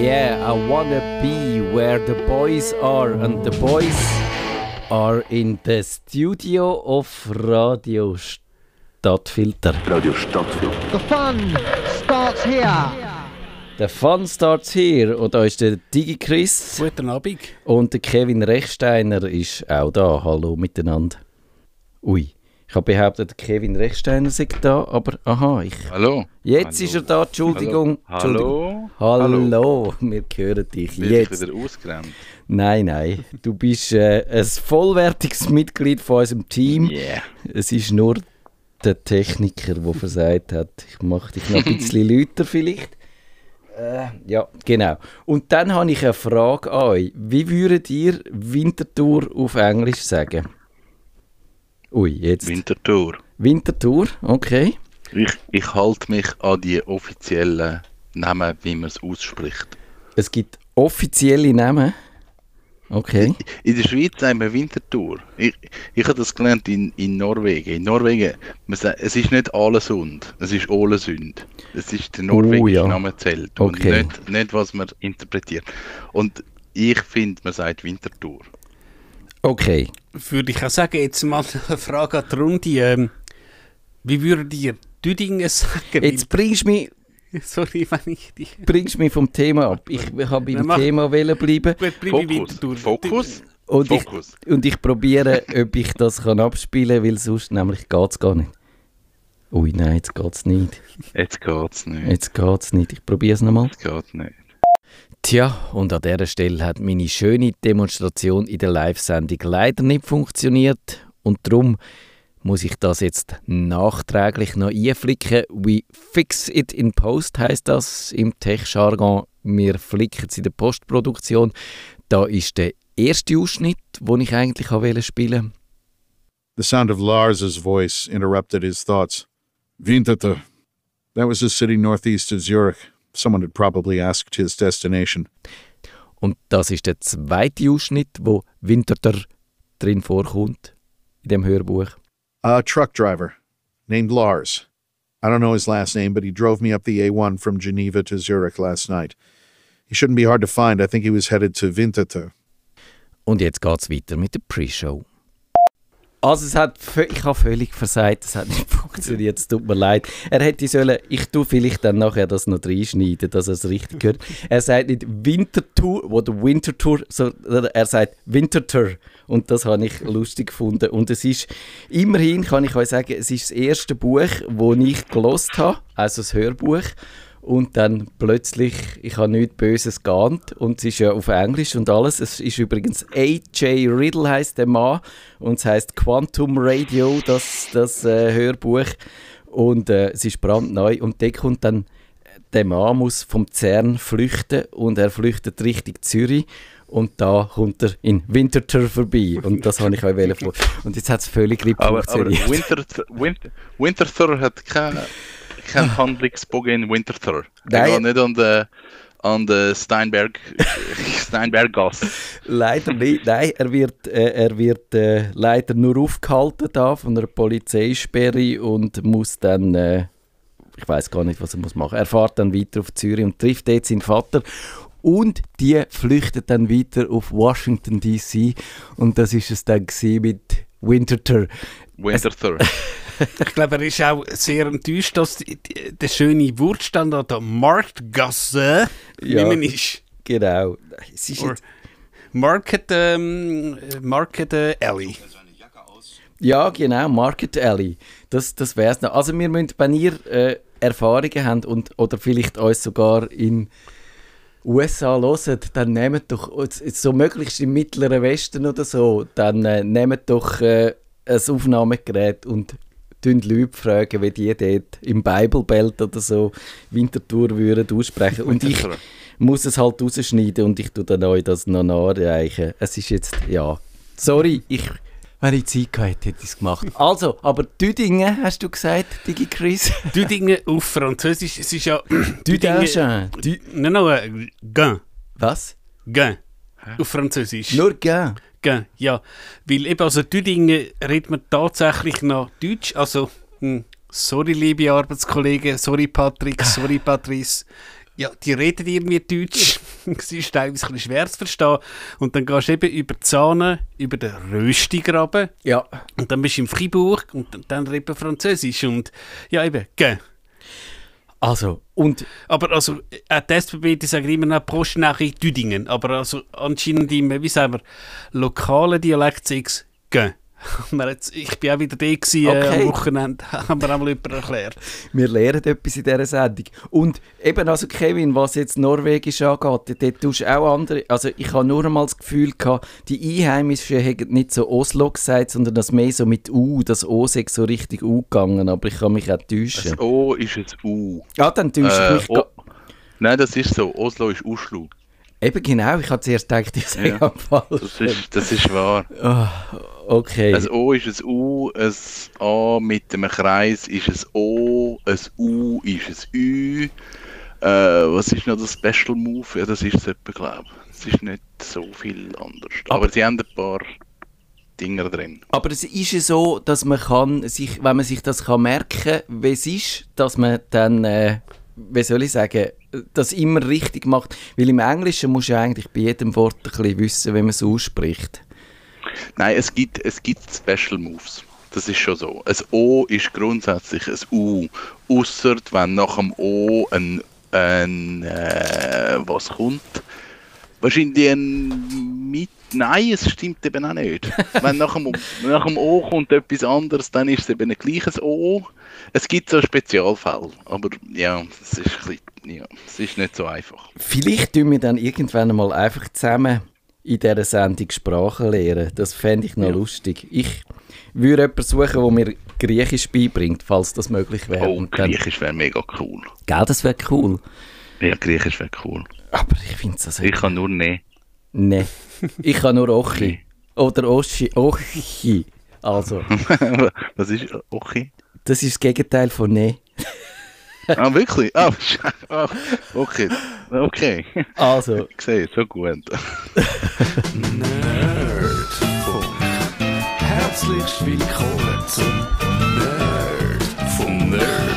Yeah, I wanna be where the boys are, and the boys are in the studio of Radio Stadtfilter. Radio Stadtfilter. The fun starts here. Der Fun starts here. Und da ist der Digi Chris. Guten Abend. Und der Kevin Rechsteiner ist auch da. Hallo miteinander. Ui. Ich habe behauptet, Kevin Rechsteiner sei da, aber aha, ich. Hallo. Jetzt Hallo. ist er da, Entschuldigung. Hallo. Entschuldigung. Hallo. Hallo. wir hören dich Bin jetzt. ich wieder ausgerannt? Nein, nein. Du bist äh, ein vollwertiges Mitglied von unserem Team. Yeah. Es ist nur der Techniker, der versagt hat. Ich mache dich noch ein bisschen lauter vielleicht. Äh, ja, genau. Und dann habe ich eine Frage an euch. Wie würdet ihr Wintertour auf Englisch sagen? Ui, jetzt. Wintertour. Wintertour, okay. Ich, ich halte mich an die offiziellen Namen, wie man es ausspricht. Es gibt offizielle Namen. Okay. In der Schweiz sagen wir Wintertour. Ich, ich habe das gelernt in, in Norwegen. In Norwegen, man sagt, es ist nicht Ålesund, es ist Ålesund. Es ist der norwegische Oh, ja. Name zählt Okay. und nicht, nicht, was man interpretiert. Und ich finde, man sagt Wintertour. Okay. Würde ich auch sagen, jetzt mal eine Frage an die Runde. Ähm, wie würdet ihr Düdingen sagen? Jetzt bringst du mich, Sorry, wenn ich dich... bringst mich vom Thema ab. Ich habe beim mach- Thema wollen bleiben. Gut, bleib ich Fokus. Fokus. Und ich, Fokus. und ich probiere, ob ich das kann abspielen kann, weil sonst nämlich geht es gar nicht. Ui, nein, jetzt geht es nicht. Jetzt geht's nicht. Jetzt geht es nicht. Ich probiere es nochmal. Jetzt geht's nicht. Tja, und an dieser Stelle hat meine schöne Demonstration in der Live-Sendung leider nicht funktioniert. Und darum muss ich das jetzt nachträglich noch einflicken. We fix it in post heißt das im Tech-Jargon. Wir flicken es in der Postproduktion. Da ist der erste Ausschnitt, den ich eigentlich wollte spielen The sound of Lars's voice interrupted his thoughts. Winterthur. That was a city northeast of Zurich. Someone had probably asked his destination. Und das ist der zweite Ausschnitt, wo Winterthur drin vorkommt, in dem Hörbuch. A truck driver named Lars. I don't know his last name, but he drove me up the A1 from Geneva to Zurich last night. He shouldn't be hard to find. I think he was headed to Winterthur. Und jetzt geht es weiter mit der Pre-Show. Also es hat, ich habe völlig versagt, es hat nicht funktioniert, es tut mir leid. Er hätte sollen, ich tue vielleicht dann nachher das noch reinschneiden, dass er es richtig hört. Er sagt nicht Wintertour oder Wintertour, sondern er sagt Wintertour. Und das habe ich lustig gefunden. Und es ist, immerhin kann ich euch sagen, es ist das erste Buch, das ich gelost habe, also das Hörbuch. Und dann plötzlich, ich habe nichts Böses geahnt und es ist ja auf Englisch und alles. Es ist übrigens A.J. Riddle heißt der Mann und es heißt Quantum Radio, das, das äh, Hörbuch. Und äh, es ist brandneu und da kommt dann, der Mann muss vom CERN flüchten und er flüchtet Richtung Zürich. Und da kommt er in Winterthur vorbei. Und das habe ich euch vor. Und jetzt hat es völlig nicht Aber, aber funktioniert. Winter, Winter, Winterthur hat keinen kein Handlungsbogen in Winterthur. Nein. geht nicht an der an der Steinberg Steinberggasse. Leider nicht. Nein, er wird, äh, er wird äh, leider nur aufgehalten da von einer Polizeisperre und muss dann, äh, ich weiß gar nicht, was er muss machen. Er fährt dann weiter auf Zürich und trifft dort seinen Vater. Und die flüchtet dann weiter auf Washington D.C. Und das ist es dann mit Winterthur. Winterthur. Ich glaube, er ist auch sehr enttäuscht, dass die, die, der schöne Wurststand an der Marktgasse, Ja. man ist, Genau. Es ist jetzt, Market, ähm, Market äh, Alley. Ja, genau, Market Alley. Das, das wäre es noch. Also wir müssen, wenn ihr äh, Erfahrungen habt und, oder vielleicht uns sogar in USA hört, dann nehmt doch, so möglichst im Mittleren Westen oder so, dann äh, nehmt doch äh, ein Aufnahmegerät und Leute fragen, wie die dort im Bible Belt oder so Wintertour würden aussprechen. Und ich Winterthur. muss es halt rausschneiden und ich tue dann euch das noch nachreichen. Es ist jetzt, ja, sorry, ich, wenn ich Zeit gehabt hätte, hätte ich es gemacht. Also, aber Düdingen, hast du gesagt, Digi Chris? Düdingen auf Französisch, es ist ja... Düdingen. Dü Nein, nein, äh, Gain. Was? Gain. Auf Französisch. Nur gern. Gain, ja. Weil eben, also Düdingen redet man tatsächlich noch Deutsch, also... Hm, sorry, liebe Arbeitskollegen, sorry, Patrick, sorry, Patrice. ja, die reden irgendwie Deutsch. es ist teilweise ein bisschen schwer zu verstehen. Und dann gehst du eben über die Zahne, über den Röstigraben. Ja. Und dann bist du in Fribourg und dann eben Französisch. Und ja, eben, gell. Also, und Aber also, äh, die SBB, die sagen immer noch Post nach Düdingen. Aber also anscheinend im, wie sagen wir, lokalen Dialekt sechs gehen. Jetzt- Ich bin auch wieder da gewesen, äh, Okay. am Wochenende, haben wir einmal jemand erklärt. wir lernen etwas in dieser Sendung. Und eben, also Kevin, was jetzt Norwegisch angeht, dort tust du auch andere, also ich habe nur einmal das Gefühl gehabt, die Einheimischen hätten nicht so Oslo gesagt, sondern das mehr so mit U, das O sei so richtig U gegangen, aber ich kann mich auch täuschen. Das O ist ein U. Ja, dann täusche Äh, ich mich. Nein, das ist so. Oslo ist Uschlu. Eben genau, ich habe zuerst gedacht, ich sage Ja. falsch. Das ist, das ist wahr. Okay. Ein O ist ein U, ein A mit einem Kreis ist ein O, ein U ist ein Ü. Äh, was ist noch der Special Move? Ja, das ist es etwa, glaube ich. Es ist nicht so viel anders. Aber, sie haben ein paar Dinger drin. Aber es ist ja so, dass man kann sich, wenn man sich das kann merken, wie es ist, dass man dann, äh, wie soll ich sagen, das immer richtig macht. Weil im Englischen muss ja eigentlich bei jedem Wort ein bisschen wissen, wie man es ausspricht. Nein, es gibt, es gibt Special Moves. Das ist schon so. Ein O ist grundsätzlich ein U. Ausser wenn nach dem O ein, ein äh, was kommt. Wahrscheinlich ein mit. Nein, es stimmt eben auch nicht. wenn nach dem, nach dem O kommt etwas anderes, dann ist es eben ein gleiches O. Es gibt so Spezialfälle, aber ja, es ist, ein bisschen, ja, es ist nicht so einfach. Vielleicht tun wir dann irgendwann mal einfach zusammen in dieser Sendung Sprachen lernen. Das fände ich noch lustig. Ich würde jemanden suchen, der mir Griechisch beibringt, falls das möglich wäre. Oh, Griechisch wäre mega cool. Gell, das wäre cool. Ja, Griechisch wäre cool. Aber ich finde es also... Ich kann nur ne. Nein. Ich kann nur Ochi. Oder Oschi. Ochi. Also, Was ist okay? das ist das Gegenteil von Ne. Ah, wirklich? Ah, ah, okay. Okay. Also, Ich sehe, so gut. Herzlich willkommen zum Nerd vom Nerdfunk.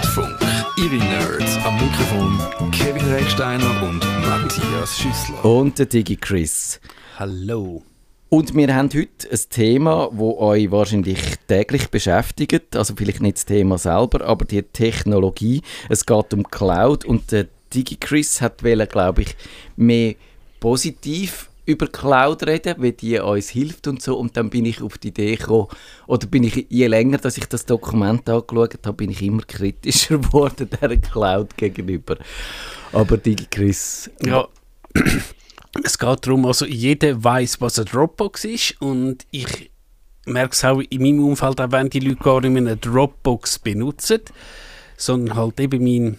Recksteiner und Matthias Schüssler. und der Digi Chris. Hallo. Und wir haben heute ein Thema, das euch wahrscheinlich täglich beschäftigt. Also vielleicht nicht das Thema selber, aber die Technologie. Es geht um Cloud und der Digi Chris hat glaube ich, mehr positiv über Cloud reden, wie die uns hilft und so. Und dann bin ich auf die Idee gekommen, oder bin ich, je länger, dass ich das Dokument angeschaut habe, bin ich immer kritischer geworden der Cloud gegenüber. Aber Digi Chris, Ja, es geht darum, also jeder weiß, was eine Dropbox ist und ich merke es auch in meinem Umfeld, auch wenn die Leute gar nicht mehr eine Dropbox benutzen, sondern halt eben mein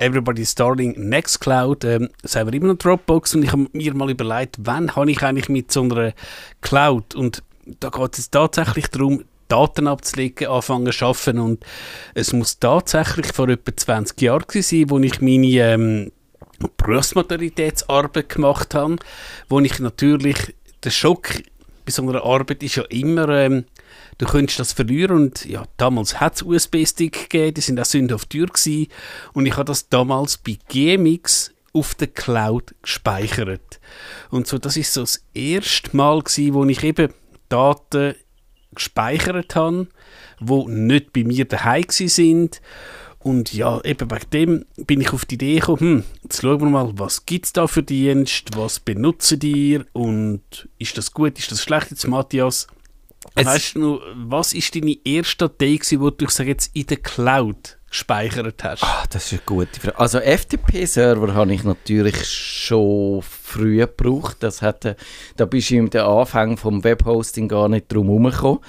Everybody's Darling Nextcloud, ähm, selber immer noch Dropbox und ich habe mir mal überlegt, wann habe ich eigentlich mit so einer Cloud? Und da geht es tatsächlich darum, Daten abzulegen, anfangen zu arbeiten. Und es muss tatsächlich vor etwa 20 Jahren sein, wo ich meine ähm, Berufsmaturitätsarbeit gemacht habe, wo ich natürlich, der Schock bei so einer Arbeit ist ja immer, ähm, du könntest das verlieren und ja, damals hat es USB-Stick gegeben, die sind auch die Tür gewesen und ich habe das damals bei GMX auf der Cloud gespeichert. Und so, das ist so das erste Mal gewesen, wo ich eben Daten gespeichert habe, wo nicht bei mir daheim sind. Und ja, eben wegen dem bin ich auf die Idee gekommen, hm, jetzt schauen wir mal, was gibt es da für Dienst, was benutzen ihr und ist das gut, ist das schlecht jetzt, Matthias? Es- weißt du was ist deine erste Datei die du, ich sage jetzt, in der Cloud gespeichert hast? Ah, das ist eine gute Frage. Also FTP-Server habe ich natürlich schon früh gebraucht. Das hatte, da bist du im Anfang vom Webhosting gar nicht drum herumgekommen.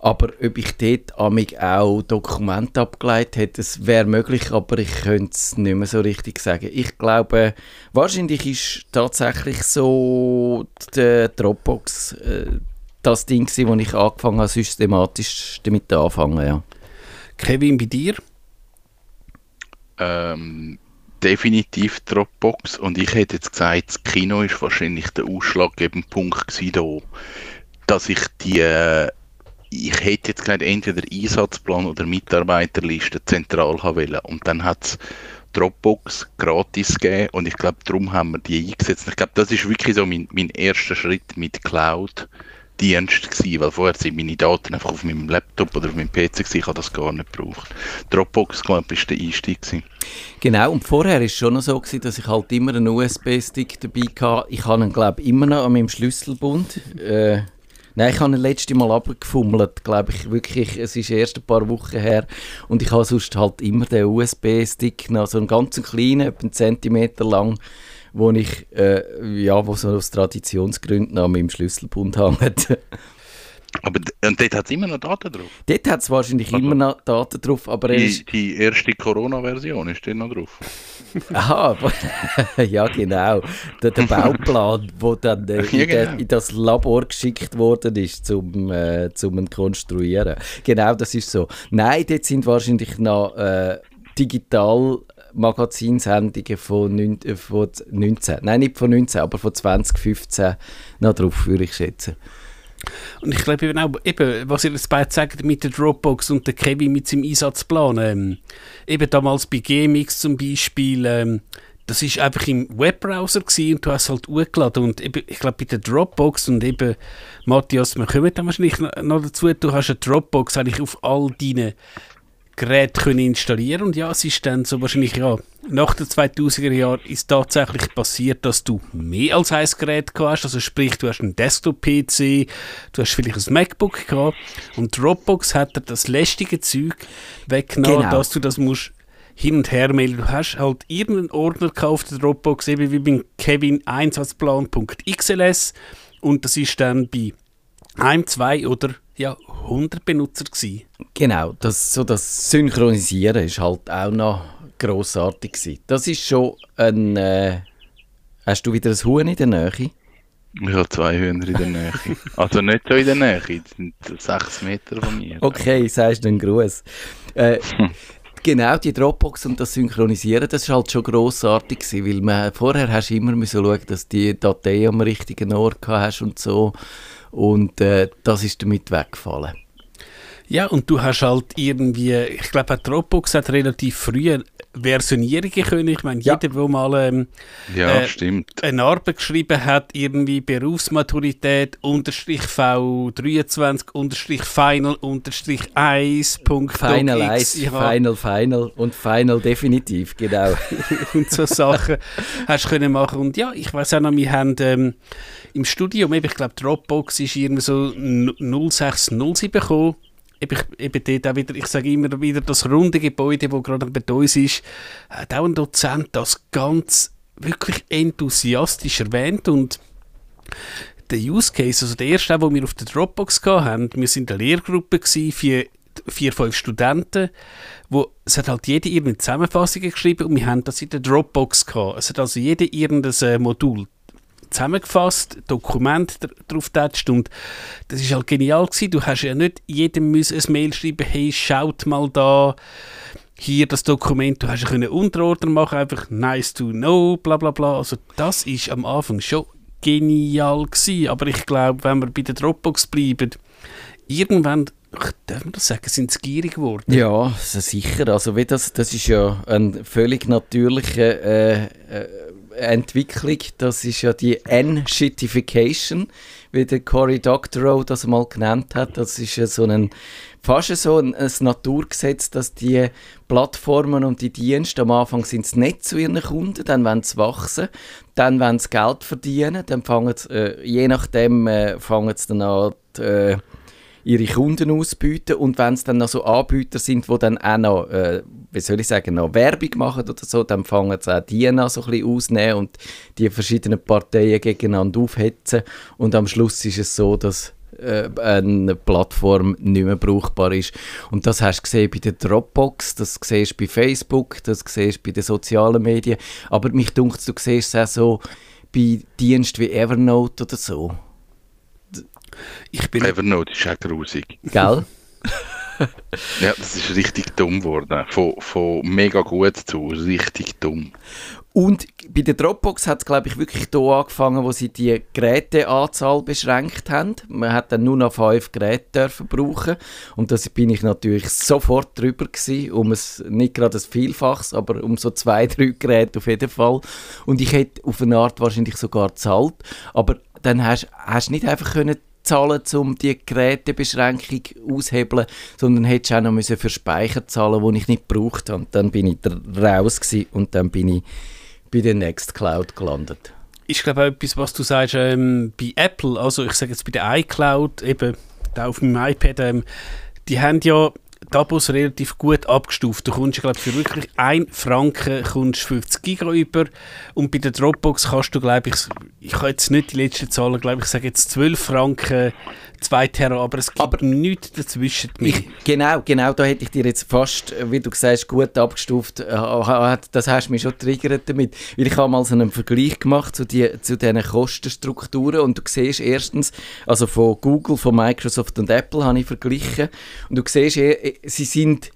Aber ob ich dort amig auch Dokumente abgeleitet hätte, das wäre möglich, aber ich könnte es nicht mehr so richtig sagen. Ich glaube, wahrscheinlich ist tatsächlich so die Dropbox äh, das Ding gewesen, wo ich angefangen habe, systematisch damit anfangen, ja. Kevin, bei dir? Ähm, definitiv Dropbox. Und ich hätte jetzt gesagt, das Kino ist wahrscheinlich der ausschlaggebende Punkt gewesen, da, dass ich die, äh, ich hätte jetzt gesagt, entweder Einsatzplan oder Mitarbeiterliste zentral haben wollen. Und dann hat es Dropbox gratis gegeben und ich glaube, darum haben wir die eingesetzt. Ich glaube, das ist wirklich so mein, mein erster Schritt mit Cloud. Dienst gewesen, weil vorher sind meine Daten einfach auf meinem Laptop oder auf meinem PC gewesen, ich habe das gar nicht gebraucht. Dropbox, glaube ich, ist der Einstieg gewesen. Genau, und vorher war es schon so, gewesen, dass ich halt immer einen USB-Stick dabei hatte. Ich habe ihn, glaube ich, immer noch an meinem Schlüsselbund. Äh, nein, ich habe ihn letzte Mal abgefummelt, glaube ich, wirklich, es ist erst ein paar Wochen her. Und ich habe sonst halt immer den USB-Stick, noch so einen ganz kleinen, etwa einen Zentimeter lang, wo ich, äh, ja, wo so aus Traditionsgründen an meinem Schlüsselbund hängt. Aber und dort hat es immer noch Daten drauf. Dort hat es wahrscheinlich Also- immer noch Daten drauf, aber er ist... Die, die erste Corona-Version ist dort noch drauf. Aha, ja genau. Der, der Bauplan, der dann äh, in, der, genau. in das Labor geschickt worden ist, zum, äh, zum konstruieren. Genau, das ist so. Nein, dort sind wahrscheinlich noch äh, digital Magazinsendungen von, neun, äh, von 19, nein nicht von 19, aber von 2015 noch drauf, würde ich schätzen. Und ich glaube eben auch, eben, was ihr jetzt beide sagt mit der Dropbox und der Kevin mit seinem Einsatzplan, ähm, eben damals bei GMX zum Beispiel, ähm, das ist einfach im Webbrowser gewesen und du hast halt hochgeladen. Und eben, ich glaube bei der Dropbox und eben, Matthias, wir kommen dann wahrscheinlich noch dazu, du hast eine Dropbox eigentlich auf all deinen Geräten können installieren und ja, es ist dann so wahrscheinlich, ja, nach den 2000er Jahren ist tatsächlich passiert, dass du mehr als ein Gerät gehabt hast, also sprich, du hast einen Desktop-PC, du hast vielleicht ein MacBook gehabt und Dropbox hat dir das lästige Zeug weggenommen, Genau. dass du das musst hin und her mailen. Du hast halt irgendeinen Ordner gekauft, der Dropbox, eben wie beim Kevin Einsatzplan.xls und das ist dann bei einem, zwei oder ja, 100 Benutzer gewesen. Genau, das, so das Synchronisieren ist halt auch noch grossartig gewesen. Das ist schon ein... Äh, hast du wieder ein Huhn in der Nähe? Ich habe zwei Hühner in der Nähe. also nicht so in der Nähe, die sind sechs Meter von mir. Okay, sagst du einen Gruß. Äh, genau, die Dropbox und das Synchronisieren, das war halt schon grossartig gewesen, weil man, vorher hast du immer müssen schauen, dass die Datei am richtigen Ort gehabt hast und so. Und äh, das ist damit weggefallen. Ja, und du hast halt irgendwie, ich glaube, Dropbox hat relativ früh Versionierungen können. Ich meine, Ja. jeder, der mal ähm, Ja, Äh, stimmt. eine Arbeit geschrieben hat, irgendwie Berufsmaturität, unterstrich V23, unterstrich Final, unterstrich 1, Punkt Final X, 1, ja, Final, Final und Final definitiv, genau. und so Sachen hast du können machen. Und ja, ich weiß auch noch, wir haben ähm, im Studium, eben, ich glaube, Dropbox ist irgendwie so n- 0607 gekommen. Eben, ich- eben dort auch wieder, ich sage immer wieder, das runde Gebäude, das gerade bei uns ist, hat auch ein Dozent das ganz wirklich enthusiastisch erwähnt und der Use Case, also der erste, den wir auf der Dropbox hatten, wir sind eine Lehrgruppe gewesen, vier, vier, fünf Studenten, wo, es hat halt jeder irgendeine Zusammenfassung geschrieben und wir haben das in der Dropbox gehabt. Es hat also jeder irgendein äh, Modul zusammengefasst, Dokument dr- drauf getatscht und das ist halt genial gewesen. Du hast ja nicht jedem müssen ein Mail schreiben, hey, schaut mal da, hier das Dokument, du hast ja können Unterordner machen, einfach nice to know, bla bla bla. Also das ist am Anfang schon genial gewesen, aber ich glaube, wenn wir bei der Dropbox bleiben, irgendwann, ach, darf man das sagen, sind sie gierig geworden. Ja, sicher. Also wie das, das ist ja eine völlig natürliche äh, äh, Entwicklung. Das ist ja die N-Shitification, wie der Cory Doctorow das mal genannt hat. Das ist ja so ein fast so ein, ein Naturgesetz, dass die Plattformen und die Dienste am Anfang sind es nicht zu ihren Kunden, dann wollen sie wachsen, dann wollen sie Geld verdienen, dann fangen sie, äh, je nachdem äh, fangen sie dann an, die, äh, ihre Kunden ausbieten und wenn es dann noch so Anbieter sind, die dann auch noch, äh, wie soll ich sagen, noch Werbung machen oder so, dann fangen sie auch die noch so ein bisschen ausnehmen und die verschiedenen Parteien gegeneinander aufhetzen. Und am Schluss ist es so, dass äh, eine Plattform nicht mehr brauchbar ist. Und das hast du gesehen bei der Dropbox, das siehst du bei Facebook, das siehst du bei den sozialen Medien, aber mich dunkt, du siehst es auch so bei Diensten wie Evernote oder so, Ich bin Evernote ist auch grusig. gell? Ja, das ist richtig dumm geworden. Von, von mega gut zu richtig dumm. Und bei der Dropbox hat es, glaube ich, wirklich hier angefangen, wo sie die Geräteanzahl beschränkt haben. Man hat dann nur noch fünf Geräte dürfen brauchen. Und da bin ich natürlich sofort drüber gewesen, um es, nicht gerade das Vielfaches, aber um so zwei, drei Geräte auf jeden Fall. Und ich hätte auf eine Art wahrscheinlich sogar gezahlt. Aber dann hast du nicht einfach können zahlen, um die Gerätebeschränkung auszuhebeln, sondern hättest auch noch müssen für Speicher zahlen, den ich nicht gebraucht habe. Dann bin ich raus und dann bin ich bei der Nextcloud gelandet. Ich glaube auch etwas, was du sagst, ähm, bei Apple, also ich sage jetzt bei der iCloud, eben da auf meinem iPad, ähm, die haben ja Abos relativ gut abgestuft. Du kommst, glaube für wirklich 1 Franken kommst 50 Giga über und bei der Dropbox kannst du, glaube ich, ich habe jetzt nicht die letzten Zahlen, glaube ich, sage jetzt 12 Franken 2 Terra, aber es gibt aber nichts dazwischen. Ich, genau, genau, da hätte ich dir jetzt fast, wie du gesagt gut abgestuft, äh, das hast du mich schon triggert damit, weil ich habe mal so einen Vergleich gemacht zu, die, zu diesen Kostenstrukturen und du siehst erstens, also von Google, von Microsoft und Apple habe ich verglichen. Und du siehst, eh, sie sind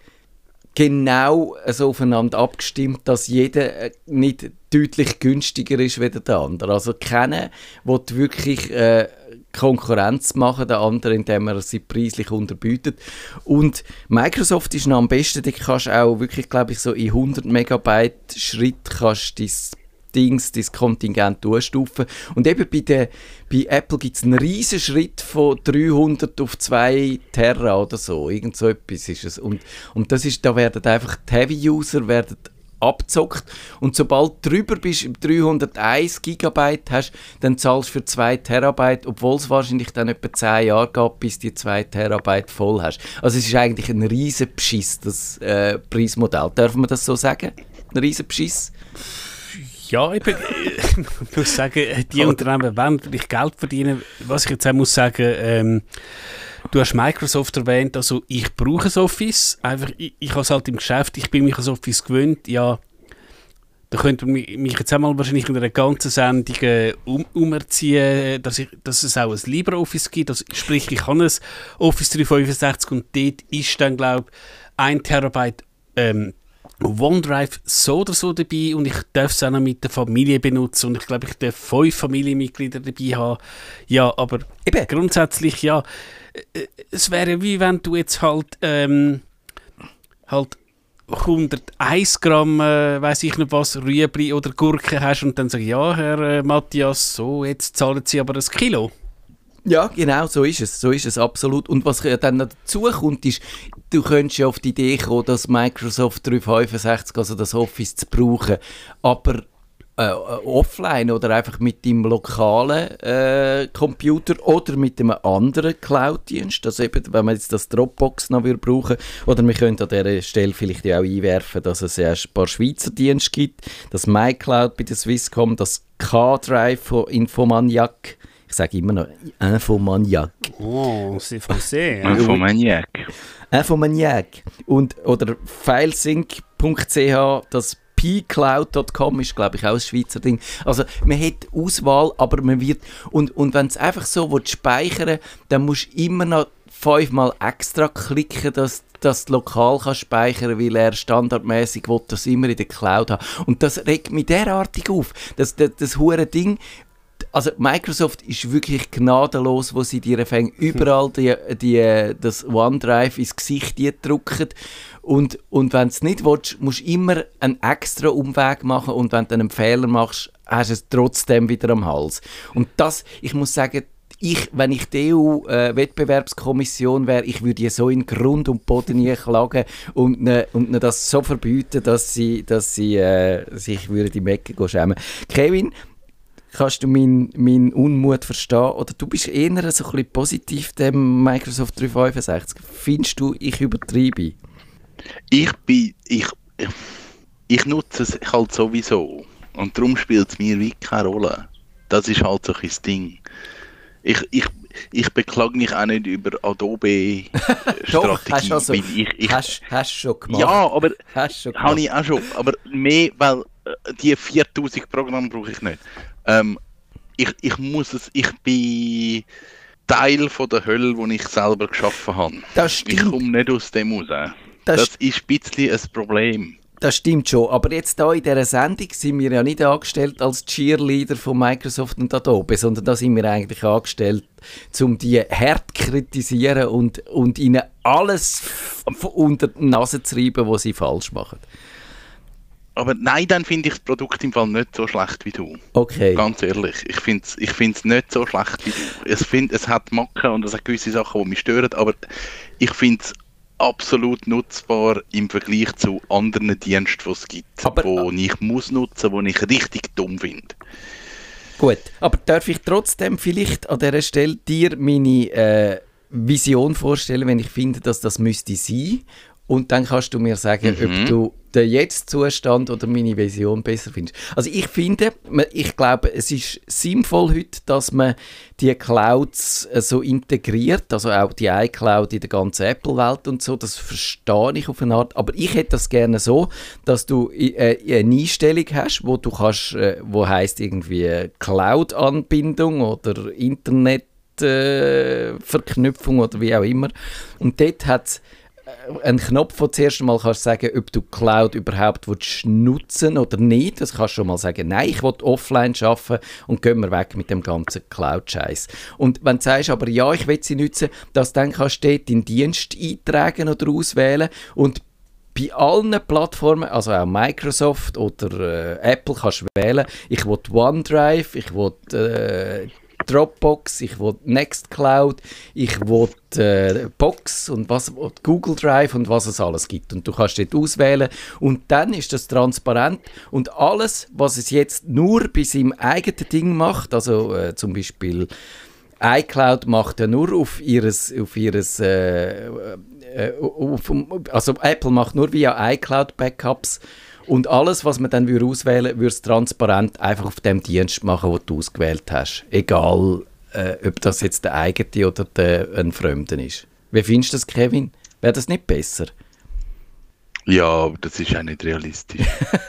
genau so aufeinander abgestimmt, dass jeder äh, nicht deutlich günstiger ist als der andere. Also keiner will wirklich äh, Konkurrenz machen, der andere, indem er sie preislich unterbietet. Und Microsoft ist noch am besten, da kannst auch wirklich, glaube ich, so in 100 Megabyte Schritt kannst dein Dings, dein Kontingent durchstufen. Und eben bei, der, bei Apple gibt es einen riesen Schritt von 300 auf 2 Terra oder so. Irgend so etwas ist es. Und, und das ist, da werden einfach die Heavy-User werden abzockt. Und sobald du drüber bist, 301 Gigabyte hast, dann zahlst du für 2 Terabyte, obwohl es wahrscheinlich dann etwa 10 Jahre geht, bis die 2 Terabyte voll hast. Also es ist eigentlich ein riesen Beschiss, das äh, Preismodell. Darf man das so sagen? Ein riesen Beschiss? Ja, ich, ich muss sagen, die Unternehmen wollen vielleicht Geld verdienen. Was ich jetzt auch muss sagen, ähm, Du hast Microsoft erwähnt, also ich brauche das Office, einfach, ich, ich habe es halt im Geschäft, ich bin mich an Office gewöhnt, ja, da könnte man mich jetzt einmal wahrscheinlich in einer ganzen Sendung äh, um, umerziehen, dass, ich, dass es auch ein LibreOffice gibt, also, sprich, ich habe ein Office 365 und dort ist dann, glaube ich, ein Terabyte ähm, OneDrive so oder so dabei und ich darf es auch noch mit der Familie benutzen und ich glaube, ich darf fünf Familienmitglieder dabei haben. Ja, aber Eben. grundsätzlich ja, äh, es wäre wie wenn du jetzt halt ähm, halt 101 Gramm, äh, weiß ich nicht was, Rüebli oder Gurke hast und dann sagst ja, Herr äh, Matthias, so, jetzt zahlen Sie aber ein Kilo. Ja, genau, so ist es, so ist es absolut. Und was dann noch dazu kommt, ist, du könntest ja auf die Idee kommen, dass Microsoft 365, also das Office zu brauchen, aber äh, offline oder einfach mit deinem lokalen äh, Computer oder mit einem anderen Cloud-Dienst. Also eben, wenn man jetzt das Dropbox noch würde brauchen oder wir können an dieser Stelle vielleicht auch einwerfen, dass es erst ein paar Schweizer Dienste gibt, das MyCloud bei der Swisscom, das K-Drive von Infomaniac, ich sage immer noch Infomaniac. Oh, c'est français. Infomaniac. Infomaniac. Und, oder filesync.ch, das pcloud.com ist, glaube ich, auch ein Schweizer Ding. Also, man hat Auswahl, aber man wird. Und, und wenn es einfach so willst, speichern dann musst du immer noch fünfmal extra klicken, dass das lokal kann speichern, weil er standardmäßig will das immer in der Cloud haben. Und das regt mich derartig auf. Das, das, das hure Ding, also Microsoft ist wirklich gnadenlos, wo sie dir fängt überall die, die, das OneDrive ins Gesicht drücken und, und wenn du es nicht willst, musst du immer einen extra Umweg machen und wenn du einen Fehler machst, hast du es trotzdem wieder am Hals. Und das, ich muss sagen, ich, wenn ich die EU-Wettbewerbskommission äh, wäre, ich würde die so in Grund und Boden nie klagen und ne, und ne das so verbieten, dass sie, dass sie äh, sich würde die Mecke schämen. Kevin, kannst du meinen mein Unmut verstehen? Oder du bist eher so ein bisschen positiv dem Microsoft 365. Findest du, ich übertreibe? Ich bin, ich, ich nutze es halt sowieso. Und darum spielt es mir wie keine Rolle. Das ist halt so ein Ding. Ich, ich, ich beklage mich auch nicht über Adobe Strategie. hast, ich, ich, hast, hast schon gemacht. Ja, aber habe ich auch schon. Aber mehr, weil äh, die 4000 Programme brauche ich nicht. Ähm, ich, ich muss es, ich bin Teil von der Hölle, die ich selber geschaffen habe. Das stimmt. Ich komme nicht aus dem raus. Das, das ist ein bisschen ein Problem. Das stimmt schon, aber jetzt da in dieser Sendung sind wir ja nicht angestellt als Cheerleader von Microsoft und Adobe, sondern da sind wir eigentlich angestellt, um die hart zu kritisieren und, und ihnen alles unter die Nase zu reiben, was sie falsch machen. Aber nein, dann finde ich das Produkt im Fall nicht so schlecht wie du. Okay. Ganz ehrlich, ich finde es ich find's nicht so schlecht wie du. Es, find, es hat Macken und es hat gewisse Sachen, die mich stören, aber ich finde es absolut nutzbar im Vergleich zu anderen Diensten, die es gibt, Aber- die ich muss nutzen, die ich richtig dumm finde. Gut, aber darf ich trotzdem vielleicht an dieser Stelle dir meine äh, Vision vorstellen, wenn ich finde, dass das müsste sein? Und dann kannst du mir sagen, Mhm. ob du den Jetzt-Zustand oder meine Vision besser findest. Also ich finde, ich glaube, es ist sinnvoll heute, dass man die Clouds äh, so integriert, also auch die iCloud in der ganzen Apple-Welt und so, das verstehe ich auf eine Art, aber ich hätte das gerne so, dass du äh, eine Einstellung hast, wo du kannst, äh, wo heißt irgendwie Cloud-Anbindung oder Internet äh, Verknüpfung oder wie auch immer. Und dort hat es einen Knopf, wo zuerst mal kannst sagen, ob du Cloud überhaupt willst nutzen oder nicht. Das kannst du schon mal sagen, nein, ich will offline arbeiten und gehen wir weg mit dem ganzen Cloud-Scheiß. Und wenn du sagst, aber ja, ich will sie nutzen, dass dann kannst du den Dienst eintragen oder auswählen und bei allen Plattformen, also auch Microsoft oder äh, Apple, kannst du wählen, ich will OneDrive, ich will äh, Dropbox, ich will Nextcloud, ich will äh, Box und was, Google Drive und was es alles gibt. Und du kannst dort auswählen. Und dann ist das transparent. Und alles, was es jetzt nur bei seinem eigenen Ding macht, also äh, zum Beispiel iCloud macht ja nur auf ihres, auf ihres äh, äh, auf, also Apple macht nur via iCloud Backups und alles, was man dann würde auswählen würde, würde es transparent einfach auf dem Dienst machen, den du ausgewählt hast. Egal, äh, ob das jetzt der eigene oder der, ein Fremden ist. Wie findest du das, Kevin? Wäre das nicht besser? Ja, das ist auch nicht realistisch.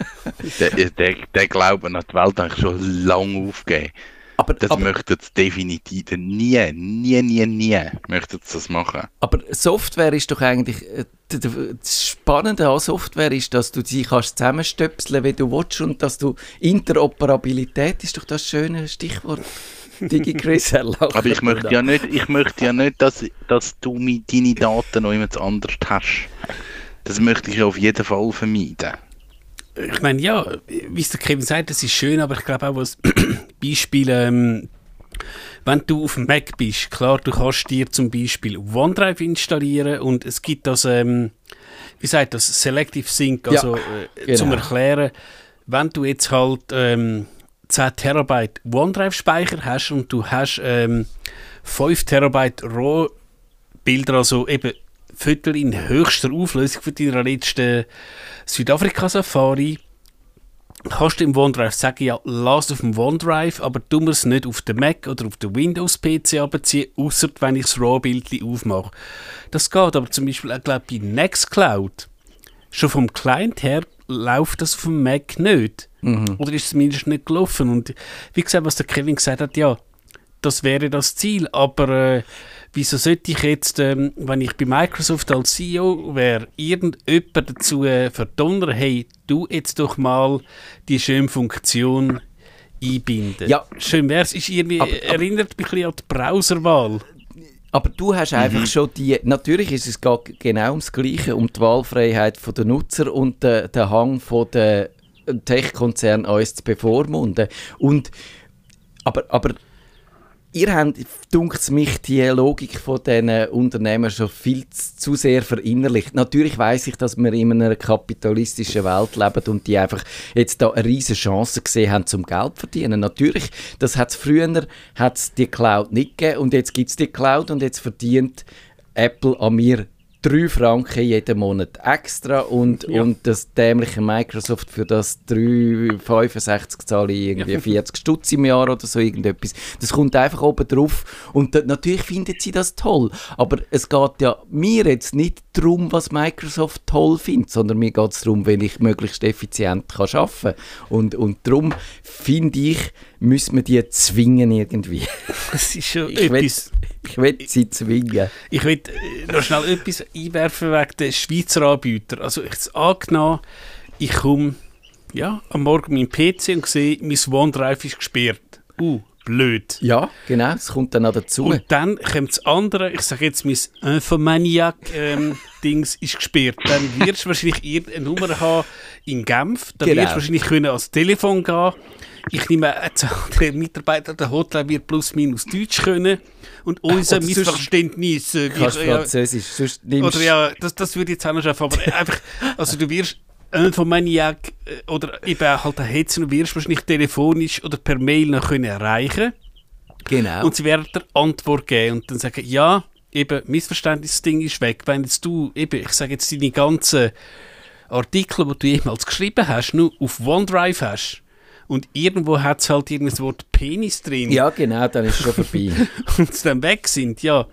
der, der, der Glauben an die Welt habe ich schon lange aufgegeben. Aber, Das aber, möchten sie definitiv nie, nie, nie, nie möchten sie das machen. aber Software ist doch eigentlich... äh, Das Spannende an Software ist, dass du sie kannst zusammenstöpseln, wie du willst und dass du... Interoperabilität ist doch das schöne Stichwort. Digi Chris, er lacht Aber ich möchte ja nicht, ich möchte ja nicht, dass, dass du mit deine Daten noch jemand anders hast. Das möchte ich ja auf jeden Fall vermeiden. Ich meine, ja, wie es der Kevin sagt, das ist schön, aber ich glaube auch als Beispiel, ähm, wenn du auf dem Mac bist, klar, du kannst dir zum Beispiel OneDrive installieren und es gibt das, ähm, wie sagt das, Selective Sync, Ja, also äh, genau. zum Erklären, wenn du jetzt halt ähm, 10 Terabyte OneDrive-Speicher hast und du hast ähm, 5 Terabyte RAW-Bilder, also eben Fotos in höchster Auflösung von deiner letzten Südafrika-Safari, kannst du im OneDrive sagen, ja, lass auf dem OneDrive, aber tu mir es nicht auf den Mac oder auf den Windows-PC abziehen, außer wenn ich das RAW-Bild aufmache. Das geht aber zum Beispiel auch, glaube ich, bei Nextcloud. Schon vom Client her läuft das auf dem Mac nicht. Oder ist es zumindest nicht gelaufen. Und wie gesagt, was der Kevin gesagt hat, ja, das wäre das Ziel, aber äh, wieso sollte ich jetzt, ähm, wenn ich bei Microsoft als CEO wäre, irgendjemand dazu äh, verdonnern, hey, du jetzt doch mal die schöne Funktion einbinden. Ja. Schön wäre es, ist irgendwie, Aber- aber- erinnert mich ein bisschen an die Browserwahl. Aber du hast einfach schon die. Natürlich ist es genau ums Gleiche, um die Wahlfreiheit der Nutzer und den, den Hang von der Tech-Konzern uns zu bevormunden. Und, aber, aber ihr habt, dunkt mich, die Logik von diesen Unternehmen schon viel zu, sehr verinnerlicht. Natürlich weiß ich, dass wir in einer kapitalistischen Welt leben und die einfach jetzt da eine riesige Chance gesehen haben, zum Geld zu verdienen. Natürlich, das hat es früher hat's die Cloud nicht gegeben und jetzt gibt es die Cloud und jetzt verdient Apple an mir 3 Franken jeden Monat extra und, und das dämliche Microsoft für das 3,65 zahle ich irgendwie 40 Stutz im Jahr oder so irgendetwas. Das kommt einfach oben drauf und da, natürlich findet sie das toll, aber es geht ja mir jetzt nicht darum, was Microsoft toll findet, sondern mir geht es darum, wenn ich möglichst effizient kann arbeiten kann. Und, und darum finde ich, müssen wir die zwingen irgendwie. Das ist schon Ich will, etwas... ich will sie zwingen. Ich will äh, noch schnell etwas einwerfen wegen den Schweizer Anbietern. Also ich angenommen, ich komme ja, am Morgen meinen PC und sehe, mein OneDrive ist gesperrt. Uh, blöd. Ja, genau, es kommt dann noch dazu. Und dann kommt das andere, ich sage jetzt, mein Infomaniac-Dings ist gesperrt. Dann wirst du wahrscheinlich irgendeine Nummer haben in Genf. Dann Genau. wirst du wahrscheinlich können ans Telefon gehen. Ich nehme an, der Mitarbeiter der Hotline wird plus minus Deutsch können. Und unser Missverständnis. Äh, Kannst wir- ja, Französisch, sonst nimmst oder ja, das, das würde ich jetzt auch noch schaffen. Aber einfach, also du wirst Infomaniac äh, oder eben halt ein Hetzen wirst wahrscheinlich telefonisch oder per Mail noch können erreichen Genau. und sie werden dir Antwort geben und dann sagen, ja, eben, Missverständnisding ist weg. Wenn jetzt du, eben, ich sage jetzt deine ganzen Artikel, die du jemals geschrieben hast, nur auf OneDrive hast und irgendwo hat es halt irgendein Wort Penis drin ja, genau, dann ist es schon vorbei. und sie dann weg sind, ja,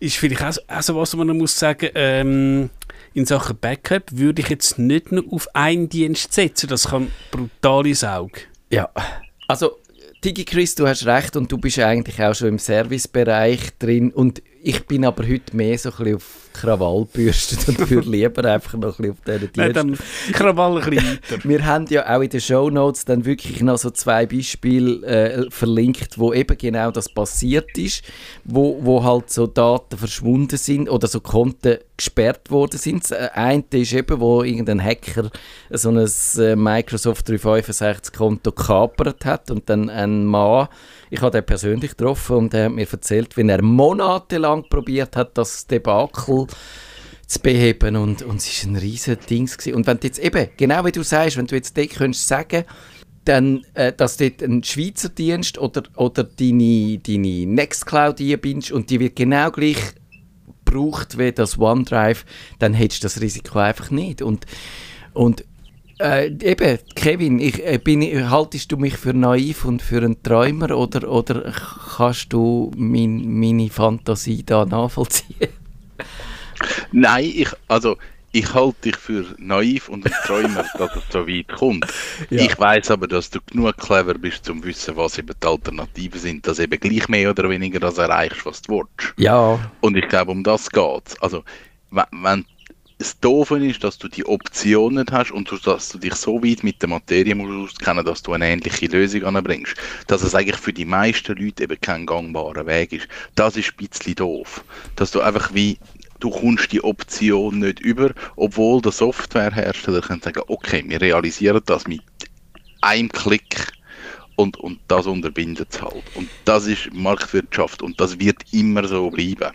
ist vielleicht auch, so- auch so was, was man muss sagen, ähm, in Sachen Backup würde ich jetzt nicht nur auf einen Dienst setzen, das kann brutal ins Auge. Ja, also DigiChris, du hast recht und du bist eigentlich auch schon im Servicebereich drin und ich bin aber heute mehr so ein bisschen auf Krawall gebürstet und würde lieber einfach noch ein bisschen auf diesen Nein, Dienst. dann Krawall ein bisschen weiter. Wir haben ja auch in den Shownotes dann wirklich noch so zwei Beispiele äh, verlinkt, wo eben genau das passiert ist, wo, wo halt so Daten verschwunden sind oder so Konten gesperrt worden sind. Das äh, eine ist eben, wo irgendein Hacker so ein äh, Microsoft 365 Konto kapert hat und dann ein Mann, ich habe den persönlich getroffen und er hat mir erzählt, wie er monatelang probiert hat, das Debakel zu beheben und, und es war ein riesen Ding. Und wenn du jetzt eben, genau wie du sagst, wenn du jetzt dort könntest sagen, dann, äh, dass dort ein Schweizer Dienst oder, oder deine, deine Nextcloud einbindest und die wird genau gleich gebraucht wie das OneDrive, dann hättest du das Risiko einfach nicht. Und, und äh, eben, Kevin, ich, äh, bin, haltest du mich für naiv und für einen Träumer oder, oder kannst du mein, meine Fantasie da nachvollziehen? Nein, ich, also, ich halte dich für naiv und ein Träumer, dass es so weit kommt. Ja. Ich weiß aber, dass du genug clever bist, um zu wissen, was eben die Alternativen sind, dass eben gleich mehr oder weniger das erreichst, was du willst. Ja, Und ich glaube, um das geht Also, wenn, das Doofe ist, dass du die Option nicht hast und dass du dich so weit mit der Materie musst auskennen, dass du eine ähnliche Lösung anbringst, dass es eigentlich für die meisten Leute eben kein gangbarer Weg ist. Das ist ein bisschen doof. Dass du einfach wie, du kommst die Option nicht über, obwohl der Softwarehersteller kann sagen, okay, wir realisieren das mit einem Klick und, und das unterbindet es halt. Und das ist Marktwirtschaft und das wird immer so bleiben.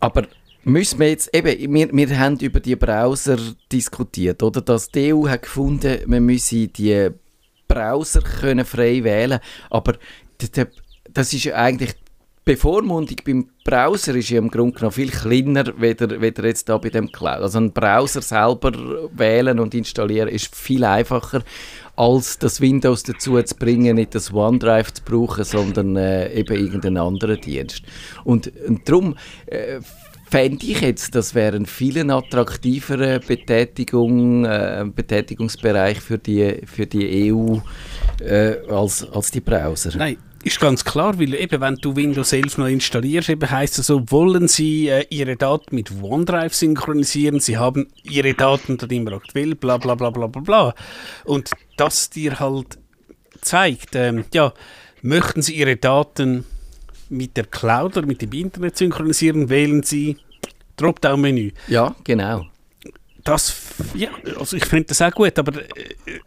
Aber müssen wir jetzt, eben, wir, wir haben über die Browser diskutiert, oder? Dass die EU hat gefunden, man müsse die Browser können frei wählen aber d- d- das ist ja eigentlich, Bevormundung beim Browser ist ja im Grunde genommen viel kleiner, weder, weder jetzt da bei dem Cloud. Also einen Browser selber wählen und installieren ist viel einfacher, als das Windows dazu zu bringen, nicht das OneDrive zu brauchen, sondern äh, eben irgendeinen anderen Dienst. Und, und darum äh, fände ich jetzt, das wäre ein viel attraktiverer Betätigung, äh, Betätigungsbereich für die, für die EU äh, als, als die Browser. Nein, ist ganz klar, weil eben, wenn du Windows 11 noch installierst, eben heisst es so, wollen Sie äh, Ihre Daten mit OneDrive synchronisieren, Sie haben Ihre Daten dort immer aktuell, bla bla bla bla bla bla. Und das dir halt zeigt, ähm, ja, möchten Sie Ihre Daten mit der Cloud oder mit dem Internet synchronisieren, wählen Sie Dropdown-Menü. Ja, genau. Das, ja, also ich finde das auch gut, aber äh, äh,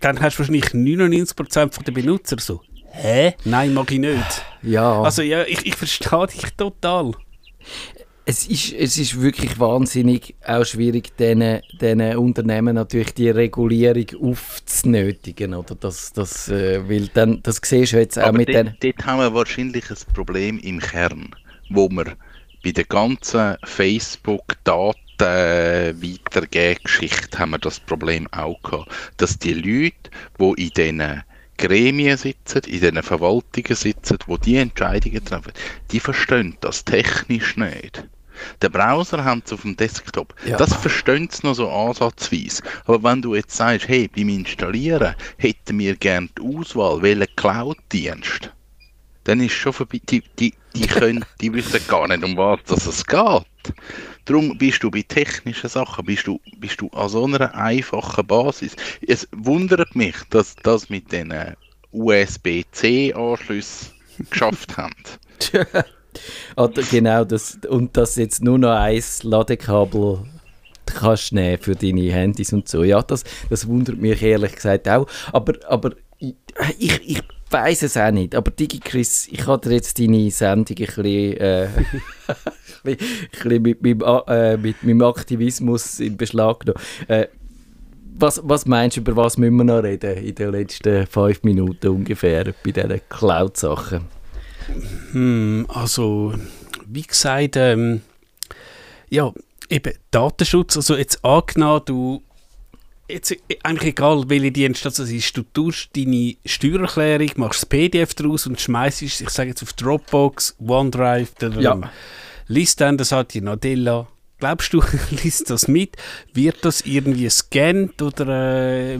dann hast du wahrscheinlich 99% von den Benutzer so, hä? Nein, mag ich nicht. Ja. Also ja, ich, ich verstehe dich total. Es ist, es ist wirklich wahnsinnig auch schwierig, diesen, diesen Unternehmen natürlich die Regulierung aufzunötigen. Oder? Das, das, äh, weil dann, das siehst du jetzt auch Aber mit den... dort, dort haben wir wahrscheinlich ein Problem im Kern, wo wir bei der ganzen Facebook-Daten weitergeben Geschichte haben wir das Problem auch gehabt, dass die Leute, die in diesen Gremien sitzen, in diesen Verwaltungen sitzen, wo die Entscheidungen treffen, die verstehen das technisch nicht. Der Browser haben sie auf dem Desktop. Ja. Das verstehen sie noch so ansatzweise. Aber wenn du jetzt sagst, hey, beim Installieren hätten wir gerne die Auswahl, welchen Cloud-Dienst, dann ist schon vorbei. Die, die, die, können, die wissen gar nicht, um was dass es geht. Darum bist du bei technischen Sachen, bist du, bist du an so einer einfachen Basis. Es wundert mich, dass das mit den USB-C-Anschlüssen geschafft haben. Oder genau, das, und dass jetzt nur noch ein Ladekabel kannst nehmen für deine Handys und so. Ja, das, das wundert mich ehrlich gesagt auch. Aber, aber ich, ich, ich weiß es auch nicht. Aber DigiChris, ich habe dir jetzt deine Sendung ein bisschen, äh, ein bisschen mit, meinem, äh, mit meinem Aktivismus in Beschlag genommen. Äh, was, was meinst du, über was müssen wir noch reden in den letzten fünf Minuten ungefähr bei diesen Cloud-Sachen? Hm, also, wie gesagt, ähm, ja, eben Datenschutz, also jetzt angenommen, du jetzt eigentlich egal, welche Dienst das ist, du tust deine Steuererklärung, machst das PDF daraus und schmeißt es, ich sage jetzt auf Dropbox, OneDrive, ja. liest dann, das hat die Nadella. Glaubst du, liest das mit? Wird das irgendwie gescannt oder äh,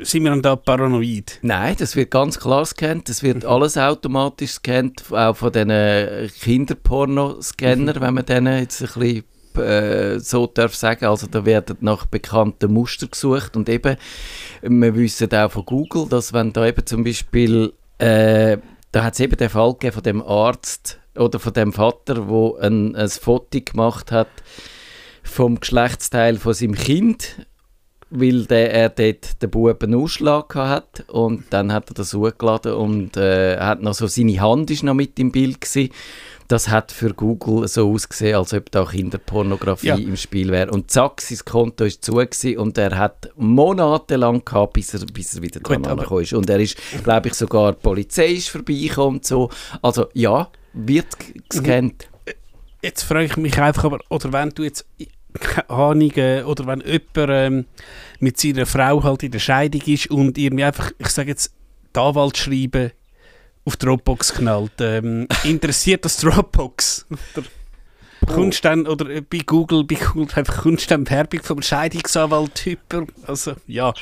sind wir dann da paranoid? Nein, das wird ganz klar gescannt. Das wird mhm. alles automatisch gescannt, auch von diesen Kinderporno-Scanner, mhm. wenn man denen jetzt ein bisschen äh, so darf sagen. Also da werden nach bekannten Mustern gesucht und eben, wir wissen auch von Google, dass wenn da eben zum Beispiel, äh, da hat es eben den Fall gegeben von dem Arzt oder von dem Vater, wo ein, ein Foto gemacht hat vom Geschlechtsteil von seinem Kind weil der, er dort den Buben Ausschlag hat und dann hat er das hochgeladen und äh, hat noch so, seine Hand ist noch mit im Bild gewesen das hat für Google so ausgesehen, als ob da Kinderpornografie ja. im Spiel wäre. Und zack, sein Konto ist zu und er hat monatelang gehabt, bis er, bis er wieder dran gekommen ist. Und er ist, glaube ich, sogar die Polizei ist vorbeigekommen und so. Also ja, wird gescannt. Jetzt frage ich mich einfach, aber, oder wenn du jetzt keine Ahnung, äh, oder wenn jemand ähm, mit seiner Frau halt in der Scheidung ist und irgendwie einfach, ich sage jetzt, die Anwalt schreiben, auf Dropbox knallt. Ähm, interessiert das Dropbox? Oder kommst dann, oder bei Google, bei Google einfach kommst dann Werbung vom Scheidungsanwalt über? Also, ja,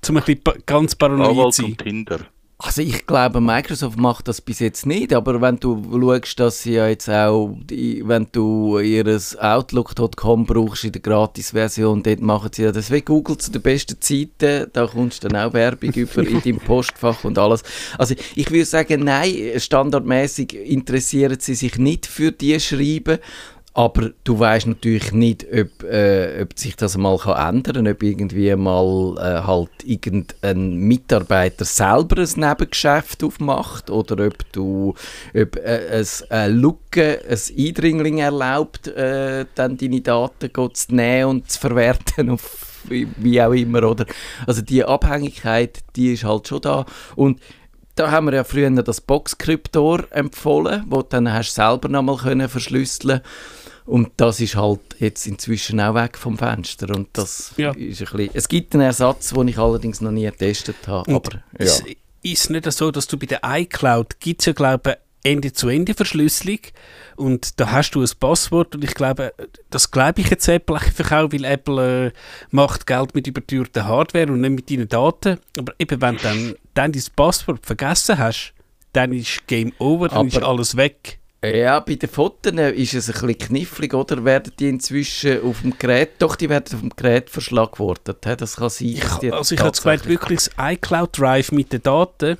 zum ein bisschen ganz paranoid sein. Tinder. Also ich glaube, Microsoft macht das bis jetzt nicht, aber wenn du schaust, dass sie ja jetzt auch, wenn du ihres Outlook.com brauchst in der Gratis-Version, dort machen sie ja das wie Google zu den besten Zeiten, da kommst du dann auch Werbung über in deinem Postfach und alles. Also ich würde sagen, nein, standardmäßig interessieren sie sich nicht für die Schreiben, aber du weißt natürlich nicht, ob, äh, ob sich das mal kann ändern kann, ob irgendwie mal äh, halt irgendein Mitarbeiter selber ein Nebengeschäft aufmacht oder ob du ob, äh, eine Lücke, ein Eindringling erlaubt, äh, dann deine Daten zu nehmen und zu verwerten auf wie auch immer, oder? Also die Abhängigkeit, die ist halt schon da und da haben wir ja früher das Boxcryptor empfohlen, wo dann hast du selber nochmal verschlüsseln können und das ist halt jetzt inzwischen auch weg vom Fenster. Und das ja. ist ein bisschen, es gibt einen Ersatz, den ich allerdings noch nie getestet habe. aber, ja. ist, ist nicht so, dass du bei der iCloud gibt es ja, glaube Ende-zu-Ende-Verschlüsselung und da hast du ein Passwort und ich glaube, das glaube ich jetzt Apple einfach auch, weil Apple äh, macht Geld mit überteuerter Hardware und nicht mit deinen Daten. Aber eben, wenn du dann, dann dein Passwort vergessen hast, dann ist Game Over, dann Aber ist alles weg. Ja, bei den Fotos ist es ein bisschen knifflig, oder? Werden die inzwischen auf dem Gerät, doch, die werden auf dem Gerät verschlagwortet. Das kann sein. Ich, also ich habe gemeint, wirklich das iCloud Drive mit den Daten.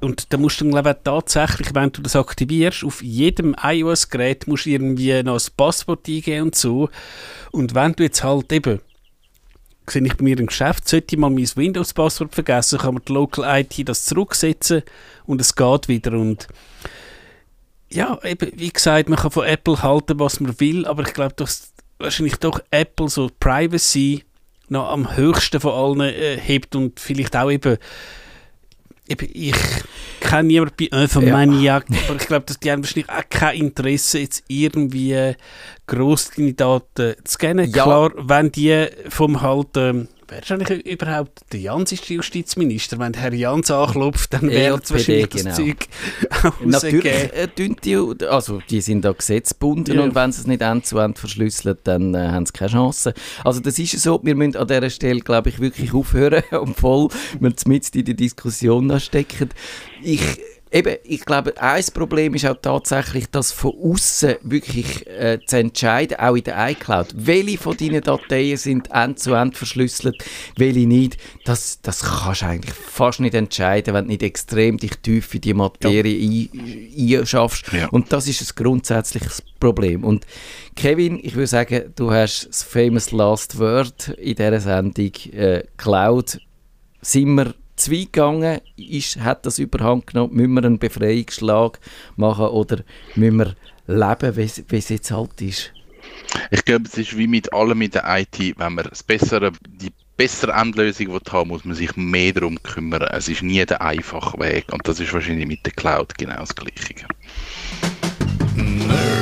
Und da musst du dann, ich, tatsächlich, wenn du das aktivierst, auf jedem iOS-Gerät musst du irgendwie noch ein Passwort eingeben und so. Und wenn du jetzt halt eben, sehe ich bei mir im Geschäft, sollte ich mal mein Windows-Passwort vergessen, kann man die Local IT das zurücksetzen und es geht wieder. Und ja, eben, wie gesagt, man kann von Apple halten, was man will, aber ich glaube, dass wahrscheinlich doch Apple so Privacy noch am höchsten von allen äh, hebt und vielleicht auch eben, eben ich kenne niemanden bei Infomaniac, ja. aber ich glaube, dass die haben wahrscheinlich auch kein Interesse, jetzt irgendwie gross deine Daten zu scannen. Ja. Klar, wenn die vom halt ähm, Wer ist eigentlich überhaupt der Jans ist der Justizminister? Wenn Herr Jans anklopft, dann wäre es wahrscheinlich genau. das Zeug Natürlich, äh, die, also die sind da gesetzbunden ja. und wenn sie es nicht end zu end verschlüsseln, dann äh, haben sie keine Chance. Also das ist so, wir müssen an dieser Stelle, glaube ich, wirklich aufhören und voll, wir mit in die Diskussion stecken. Ich eben, ich glaube, ein Problem ist auch tatsächlich, dass von außen wirklich äh, zu entscheiden, auch in der iCloud, welche von deinen Dateien sind end-zu-end verschlüsselt, welche nicht, das, das kannst du eigentlich fast nicht entscheiden, wenn du nicht extrem dich tief in die Materie ja. einschaffst. Ja. Und das ist ein grundsätzliches Problem. Und Kevin, ich würde sagen, du hast das famous last word in dieser Sendung. Äh, Cloud, sind wir zu weit gegangen? Ist, hat das überhand genommen? Müssen wir einen Befreiungsschlag machen oder müssen wir leben, wie es jetzt halt ist? Ich glaube, es ist wie mit allem mit der IT, wenn man das bessere, die bessere Endlösung haben muss man sich mehr darum kümmern. Es ist nie der einfache Weg und das ist wahrscheinlich mit der Cloud genau das Gleiche. Nerdfunk.